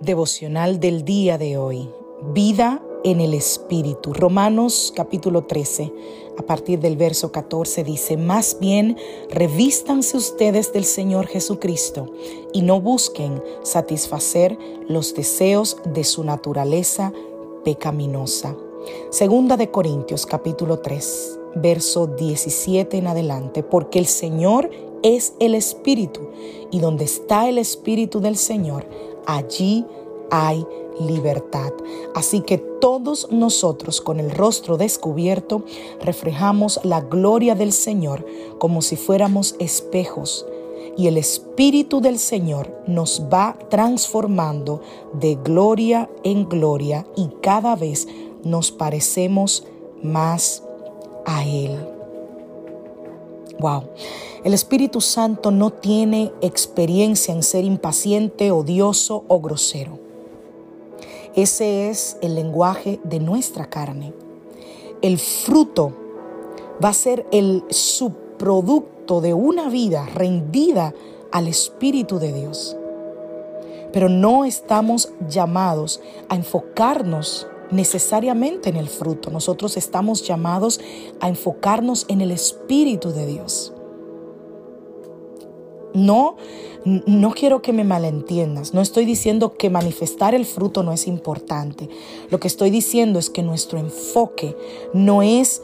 Devocional del día de hoy. Vida en el Espíritu. Romanos capítulo 13, a partir del verso 14 dice, más bien revístanse ustedes del Señor Jesucristo y no busquen satisfacer los deseos de su naturaleza pecaminosa. Segunda de Corintios capítulo 3, verso 17 en adelante, porque el Señor es el Espíritu y donde está el Espíritu del Señor, allí hay libertad. Así que todos nosotros con el rostro descubierto reflejamos la gloria del Señor como si fuéramos espejos. Y el Espíritu del Señor nos va transformando de gloria en gloria y cada vez nos parecemos más a Él. Wow. El Espíritu Santo no tiene experiencia en ser impaciente, odioso o grosero. Ese es el lenguaje de nuestra carne. El fruto va a ser el subproducto de una vida rendida al Espíritu de Dios. Pero no estamos llamados a enfocarnos necesariamente en el fruto. Nosotros estamos llamados a enfocarnos en el Espíritu de Dios. No, no quiero que me malentiendas. No estoy diciendo que manifestar el fruto no es importante. Lo que estoy diciendo es que nuestro enfoque no es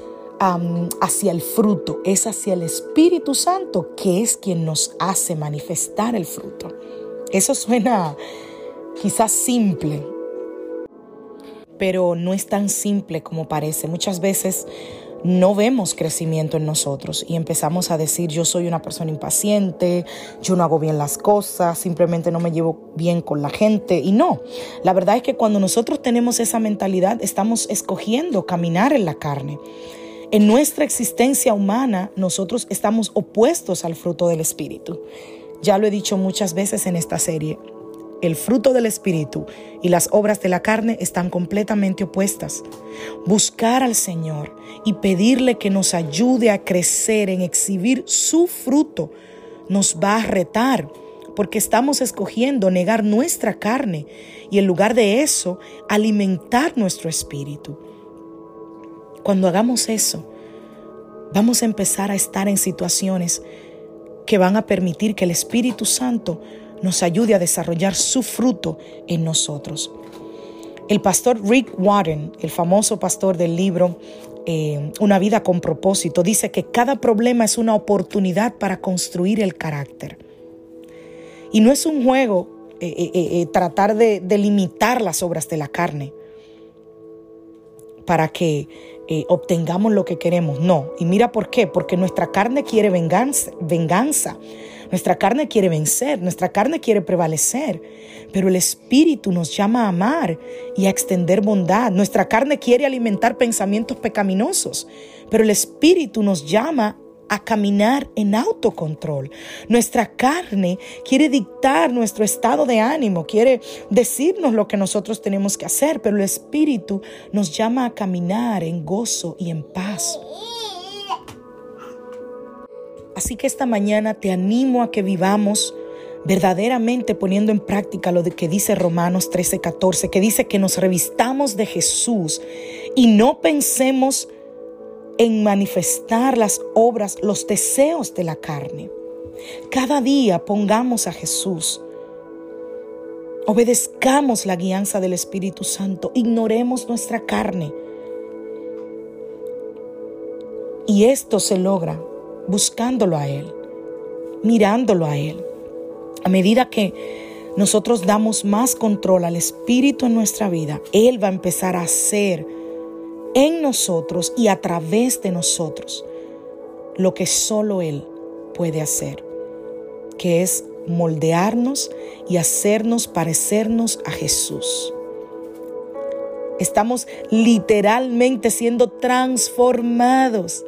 hacia el fruto, es hacia el Espíritu Santo, que es quien nos hace manifestar el fruto. Eso suena quizás simple, pero no es tan simple como parece. Muchas veces no vemos crecimiento en nosotros y empezamos a decir yo soy una persona impaciente, yo no hago bien las cosas, simplemente no me llevo bien con la gente y no, la verdad es que cuando nosotros tenemos esa mentalidad estamos escogiendo caminar en la carne. En nuestra existencia humana nosotros estamos opuestos al fruto del Espíritu. Ya lo he dicho muchas veces en esta serie, el fruto del Espíritu y las obras de la carne están completamente opuestas. Buscar al Señor y pedirle que nos ayude a crecer en exhibir su fruto nos va a retar porque estamos escogiendo negar nuestra carne y en lugar de eso alimentar nuestro espíritu. Cuando hagamos eso, vamos a empezar a estar en situaciones que van a permitir que el Espíritu Santo nos ayude a desarrollar su fruto en nosotros. El pastor Rick Warren, el famoso pastor del libro eh, Una vida con propósito, dice que cada problema es una oportunidad para construir el carácter. Y no es un juego eh, eh, tratar de, de limitar las obras de la carne para que obtengamos lo que queremos. No. Y mira por qué. Porque nuestra carne quiere venganza. venganza. Nuestra carne quiere vencer, nuestra carne quiere prevalecer, pero el Espíritu nos llama a amar y a extender bondad. Nuestra carne quiere alimentar pensamientos pecaminosos, pero el Espíritu nos llama a caminar en autocontrol. Nuestra carne quiere dictar nuestro estado de ánimo, quiere decirnos lo que nosotros tenemos que hacer, pero el Espíritu nos llama a caminar en gozo y en paz. Así que esta mañana te animo a que vivamos verdaderamente poniendo en práctica lo que dice Romanos 13, 14, que dice que nos revistamos de Jesús y no pensemos en manifestar las obras, los deseos de la carne. Cada día pongamos a Jesús. Obedezcamos la guianza del Espíritu Santo. Ignoremos nuestra carne. Y esto se logra buscándolo a Él, mirándolo a Él. A medida que nosotros damos más control al Espíritu en nuestra vida, Él va a empezar a hacer en nosotros y a través de nosotros lo que solo Él puede hacer, que es moldearnos y hacernos parecernos a Jesús. Estamos literalmente siendo transformados.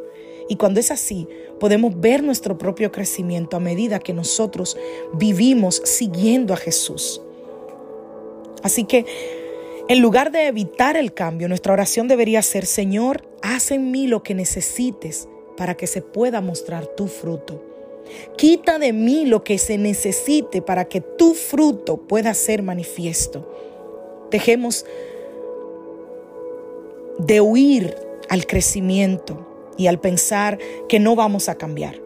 Y cuando es así, podemos ver nuestro propio crecimiento a medida que nosotros vivimos siguiendo a Jesús. Así que en lugar de evitar el cambio, nuestra oración debería ser, Señor, haz en mí lo que necesites para que se pueda mostrar tu fruto. Quita de mí lo que se necesite para que tu fruto pueda ser manifiesto. Dejemos de huir al crecimiento y al pensar que no vamos a cambiar.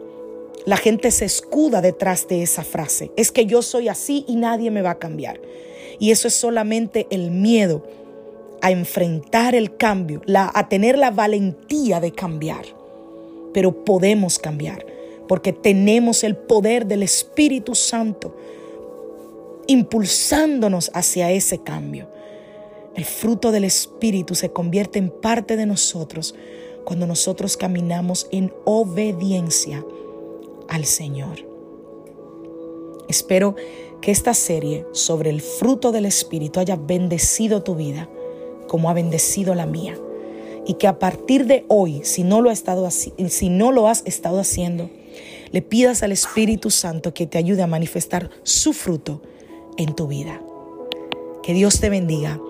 La gente se escuda detrás de esa frase. Es que yo soy así y nadie me va a cambiar. Y eso es solamente el miedo a enfrentar el cambio, a tener la valentía de cambiar. Pero podemos cambiar porque tenemos el poder del Espíritu Santo impulsándonos hacia ese cambio. El fruto del Espíritu se convierte en parte de nosotros cuando nosotros caminamos en obediencia al Señor. Espero que esta serie sobre el fruto del Espíritu haya bendecido tu vida como ha bendecido la mía. Y que a partir de hoy, si no lo, ha estado si no lo has estado haciendo, le pidas al Espíritu Santo que te ayude a manifestar su fruto en tu vida. Que Dios te bendiga,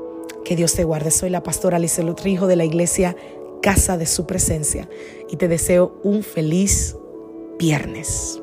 que Dios te guarde. Soy la pastora Alice Lutrijo de la iglesia Casa de Su Presencia y te deseo un feliz viernes.